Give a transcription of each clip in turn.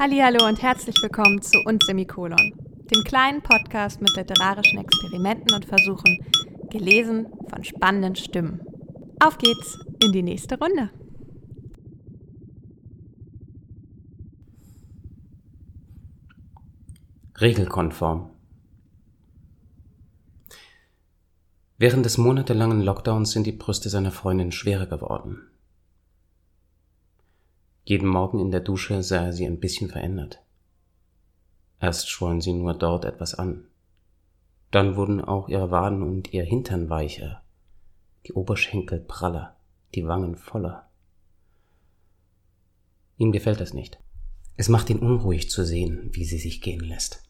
Hallo und herzlich willkommen zu uns Semikolon, dem kleinen Podcast mit literarischen Experimenten und Versuchen, gelesen von spannenden Stimmen. Auf geht's in die nächste Runde. Regelkonform. Während des monatelangen Lockdowns sind die Brüste seiner Freundin schwerer geworden. Jeden Morgen in der Dusche sah er sie ein bisschen verändert. Erst schwollen sie nur dort etwas an. Dann wurden auch ihre Waden und ihr Hintern weicher, die Oberschenkel praller, die Wangen voller. Ihm gefällt das nicht. Es macht ihn unruhig zu sehen, wie sie sich gehen lässt.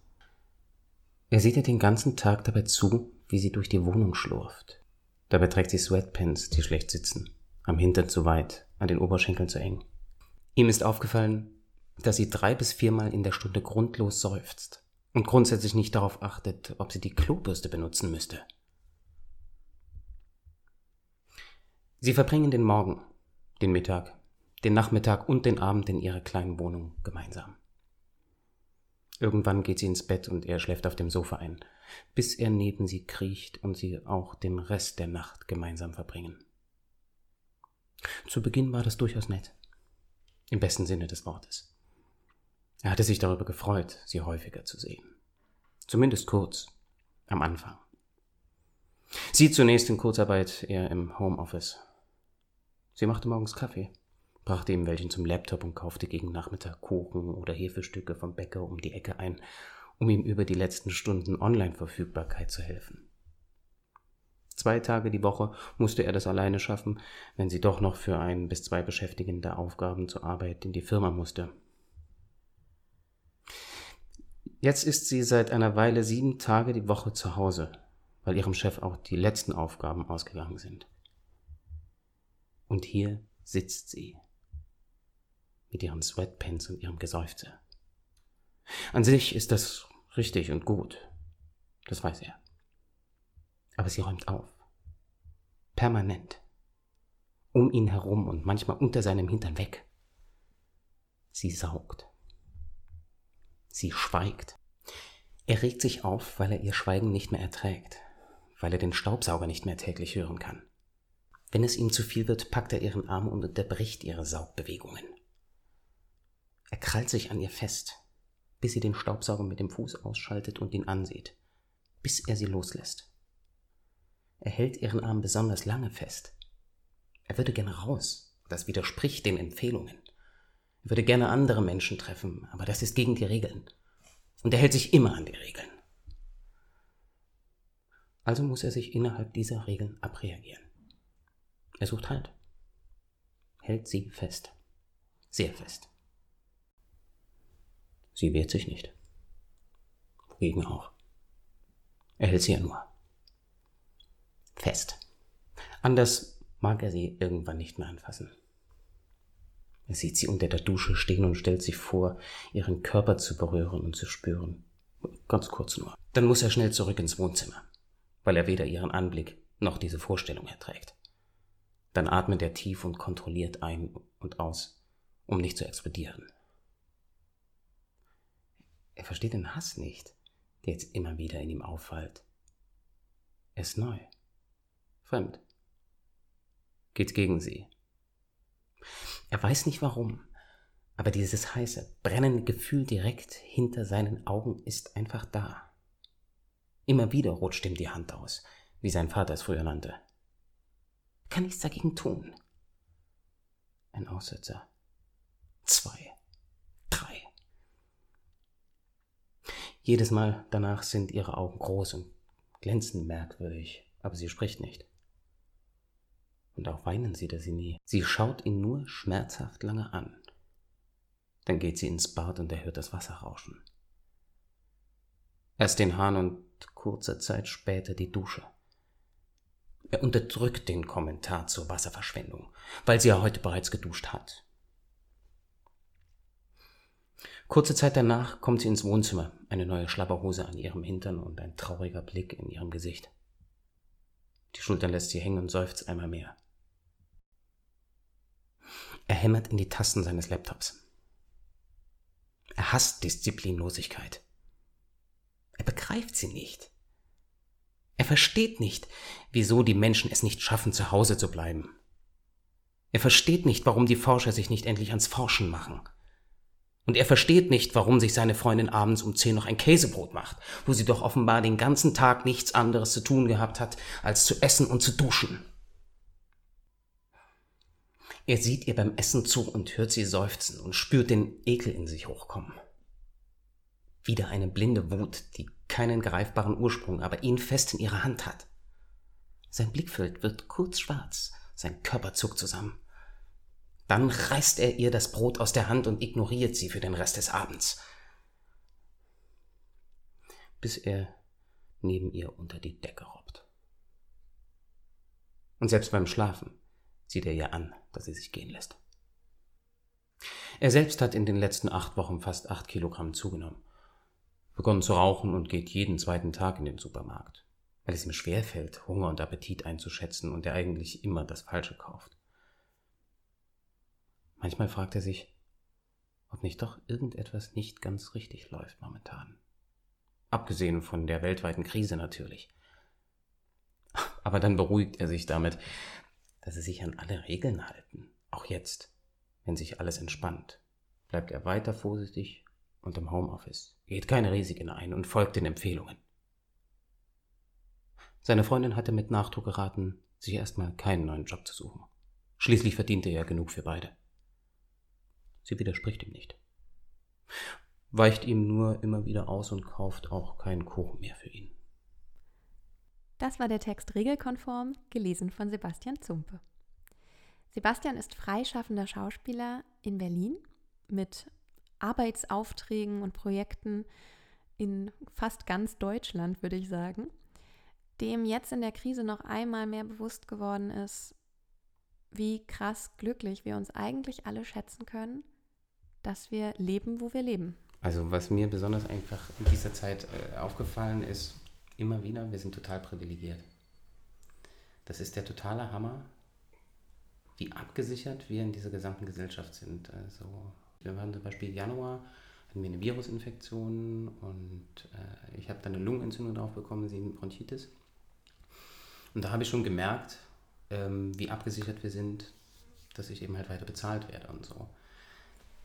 Er sieht ihr den ganzen Tag dabei zu, wie sie durch die Wohnung schlurft. Dabei trägt sie Sweatpants, die schlecht sitzen, am Hintern zu weit, an den Oberschenkeln zu eng. Ihm ist aufgefallen, dass sie drei bis viermal in der Stunde grundlos seufzt und grundsätzlich nicht darauf achtet, ob sie die Klobürste benutzen müsste. Sie verbringen den Morgen, den Mittag, den Nachmittag und den Abend in ihrer kleinen Wohnung gemeinsam. Irgendwann geht sie ins Bett und er schläft auf dem Sofa ein, bis er neben sie kriecht und sie auch den Rest der Nacht gemeinsam verbringen. Zu Beginn war das durchaus nett. Im besten Sinne des Wortes. Er hatte sich darüber gefreut, sie häufiger zu sehen. Zumindest kurz, am Anfang. Sie zunächst in Kurzarbeit, er im Homeoffice. Sie machte morgens Kaffee brachte ihm welchen zum Laptop und kaufte gegen Nachmittag Kuchen oder Hefestücke vom Bäcker um die Ecke ein, um ihm über die letzten Stunden Online-Verfügbarkeit zu helfen. Zwei Tage die Woche musste er das alleine schaffen, wenn sie doch noch für ein bis zwei beschäftigende Aufgaben zur Arbeit in die Firma musste. Jetzt ist sie seit einer Weile sieben Tage die Woche zu Hause, weil ihrem Chef auch die letzten Aufgaben ausgegangen sind. Und hier sitzt sie mit ihren Sweatpants und ihrem Geseufze. An sich ist das richtig und gut. Das weiß er. Aber sie räumt auf. Permanent. Um ihn herum und manchmal unter seinem Hintern weg. Sie saugt. Sie schweigt. Er regt sich auf, weil er ihr Schweigen nicht mehr erträgt, weil er den Staubsauger nicht mehr täglich hören kann. Wenn es ihm zu viel wird, packt er ihren Arm und unterbricht ihre Saugbewegungen. Er krallt sich an ihr fest, bis sie den Staubsauger mit dem Fuß ausschaltet und ihn ansieht, bis er sie loslässt. Er hält ihren Arm besonders lange fest. Er würde gerne raus, das widerspricht den Empfehlungen. Er würde gerne andere Menschen treffen, aber das ist gegen die Regeln. Und er hält sich immer an die Regeln. Also muss er sich innerhalb dieser Regeln abreagieren. Er sucht Halt. Hält sie fest. Sehr fest. Sie wehrt sich nicht. Wogegen auch. Er hält sie ja nur. Fest. Anders mag er sie irgendwann nicht mehr anfassen. Er sieht sie unter der Dusche stehen und stellt sich vor, ihren Körper zu berühren und zu spüren. Ganz kurz nur. Dann muss er schnell zurück ins Wohnzimmer, weil er weder ihren Anblick noch diese Vorstellung erträgt. Dann atmet er tief und kontrolliert ein und aus, um nicht zu explodieren. Er versteht den Hass nicht, der jetzt immer wieder in ihm auffällt. Er ist neu, fremd, geht gegen sie. Er weiß nicht warum, aber dieses heiße, brennende Gefühl direkt hinter seinen Augen ist einfach da. Immer wieder rutscht ihm die Hand aus, wie sein Vater es früher nannte. Kann nichts dagegen tun. Ein Aussetzer. Zwei. Jedes Mal danach sind ihre Augen groß und glänzen merkwürdig, aber sie spricht nicht. Und auch weinen sie nie. Sie schaut ihn nur schmerzhaft lange an. Dann geht sie ins Bad und er hört das Wasser rauschen. Erst den Hahn und kurze Zeit später die Dusche. Er unterdrückt den Kommentar zur Wasserverschwendung, weil sie ja heute bereits geduscht hat. Kurze Zeit danach kommt sie ins Wohnzimmer, eine neue Schlabberhose an ihrem Hintern und ein trauriger Blick in ihrem Gesicht. Die Schultern lässt sie hängen und seufzt einmal mehr. Er hämmert in die Tasten seines Laptops. Er hasst Disziplinlosigkeit. Er begreift sie nicht. Er versteht nicht, wieso die Menschen es nicht schaffen, zu Hause zu bleiben. Er versteht nicht, warum die Forscher sich nicht endlich ans Forschen machen. Und er versteht nicht, warum sich seine Freundin abends um zehn noch ein Käsebrot macht, wo sie doch offenbar den ganzen Tag nichts anderes zu tun gehabt hat, als zu essen und zu duschen. Er sieht ihr beim Essen zu und hört sie seufzen und spürt den Ekel in sich hochkommen. Wieder eine blinde Wut, die keinen greifbaren Ursprung, aber ihn fest in ihrer Hand hat. Sein Blickfeld wird kurz schwarz, sein Körper zuckt zusammen. Dann reißt er ihr das Brot aus der Hand und ignoriert sie für den Rest des Abends. Bis er neben ihr unter die Decke robbt. Und selbst beim Schlafen sieht er ihr an, dass sie sich gehen lässt. Er selbst hat in den letzten acht Wochen fast acht Kilogramm zugenommen begonnen zu rauchen und geht jeden zweiten Tag in den Supermarkt, weil es ihm schwerfällt, Hunger und Appetit einzuschätzen und er eigentlich immer das Falsche kauft. Manchmal fragt er sich, ob nicht doch irgendetwas nicht ganz richtig läuft momentan. Abgesehen von der weltweiten Krise natürlich. Aber dann beruhigt er sich damit, dass sie sich an alle Regeln halten. Auch jetzt, wenn sich alles entspannt, bleibt er weiter vorsichtig und im Homeoffice, geht keine Risiken ein und folgt den Empfehlungen. Seine Freundin hatte mit Nachdruck geraten, sich erstmal keinen neuen Job zu suchen. Schließlich verdiente er genug für beide. Sie widerspricht ihm nicht. Weicht ihm nur immer wieder aus und kauft auch keinen Kuchen mehr für ihn. Das war der Text regelkonform, gelesen von Sebastian Zumpe. Sebastian ist freischaffender Schauspieler in Berlin mit Arbeitsaufträgen und Projekten in fast ganz Deutschland, würde ich sagen, dem jetzt in der Krise noch einmal mehr bewusst geworden ist, wie krass glücklich wir uns eigentlich alle schätzen können, dass wir leben, wo wir leben. Also was mir besonders einfach in dieser Zeit äh, aufgefallen ist, immer wieder, wir sind total privilegiert. Das ist der totale Hammer, wie abgesichert wir in dieser gesamten Gesellschaft sind. Also wir waren zum Beispiel Januar, hatten wir eine Virusinfektion und äh, ich habe dann eine Lungenentzündung drauf bekommen, sie Bronchitis. Und da habe ich schon gemerkt, ähm, wie abgesichert wir sind, dass ich eben halt weiter bezahlt werde und so.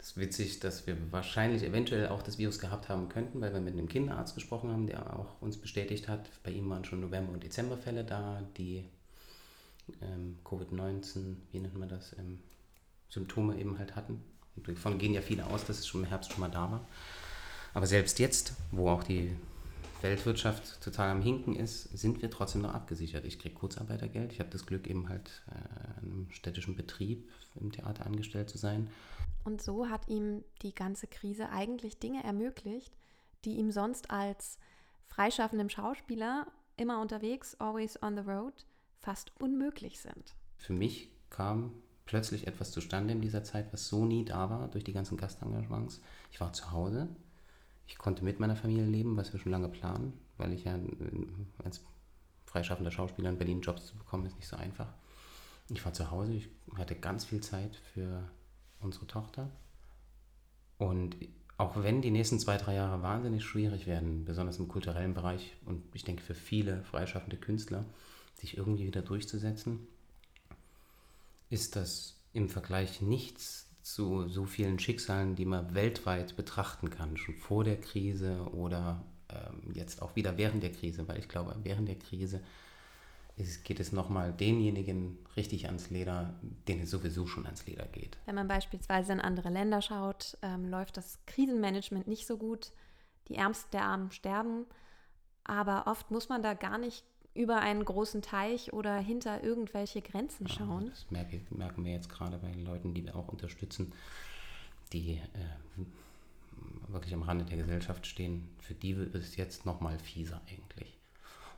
Das ist witzig, dass wir wahrscheinlich eventuell auch das Virus gehabt haben könnten, weil wir mit einem Kinderarzt gesprochen haben, der auch uns bestätigt hat, bei ihm waren schon November- und Dezemberfälle da, die ähm, Covid-19, wie nennt man das, ähm, Symptome eben halt hatten. Und davon gehen ja viele aus, dass es schon im Herbst schon mal da war. Aber selbst jetzt, wo auch die Weltwirtschaft total am Hinken ist, sind wir trotzdem noch abgesichert. Ich kriege Kurzarbeitergeld. Ich habe das Glück, eben halt äh, in einem städtischen Betrieb im Theater angestellt zu sein. Und so hat ihm die ganze Krise eigentlich Dinge ermöglicht, die ihm sonst als freischaffendem Schauspieler immer unterwegs, always on the road, fast unmöglich sind. Für mich kam plötzlich etwas zustande in dieser Zeit, was so nie da war durch die ganzen Gastengagements. Ich war zu Hause, ich konnte mit meiner Familie leben, was wir schon lange planen, weil ich ja als freischaffender Schauspieler in Berlin Jobs zu bekommen, ist nicht so einfach. Ich war zu Hause, ich hatte ganz viel Zeit für unsere Tochter. Und auch wenn die nächsten zwei, drei Jahre wahnsinnig schwierig werden, besonders im kulturellen Bereich und ich denke für viele freischaffende Künstler, sich irgendwie wieder durchzusetzen, ist das im Vergleich nichts zu so vielen Schicksalen, die man weltweit betrachten kann, schon vor der Krise oder ähm, jetzt auch wieder während der Krise, weil ich glaube, während der Krise ist, geht es nochmal denjenigen richtig ans Leder, denen es sowieso schon ans Leder geht. Wenn man beispielsweise in andere Länder schaut, ähm, läuft das Krisenmanagement nicht so gut. Die Ärmsten der Armen sterben, aber oft muss man da gar nicht über einen großen Teich oder hinter irgendwelche Grenzen schauen. Ja, das merke, merken wir jetzt gerade bei den Leuten, die wir auch unterstützen, die äh, wirklich am Rande der Gesellschaft stehen. Für die ist es jetzt noch mal fieser eigentlich.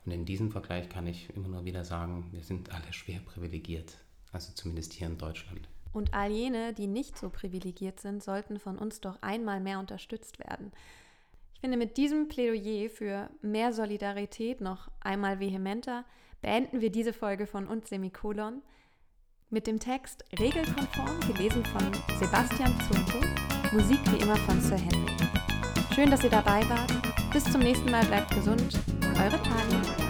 Und in diesem Vergleich kann ich immer nur wieder sagen, wir sind alle schwer privilegiert. Also zumindest hier in Deutschland. Und all jene, die nicht so privilegiert sind, sollten von uns doch einmal mehr unterstützt werden. Ich finde, mit diesem Plädoyer für mehr Solidarität noch einmal vehementer beenden wir diese Folge von Und Semikolon. Mit dem Text Regelkonform, gelesen von Sebastian Zunko, Musik wie immer von Sir Henry. Schön, dass ihr dabei wart. Bis zum nächsten Mal, bleibt gesund. 偶尔，他。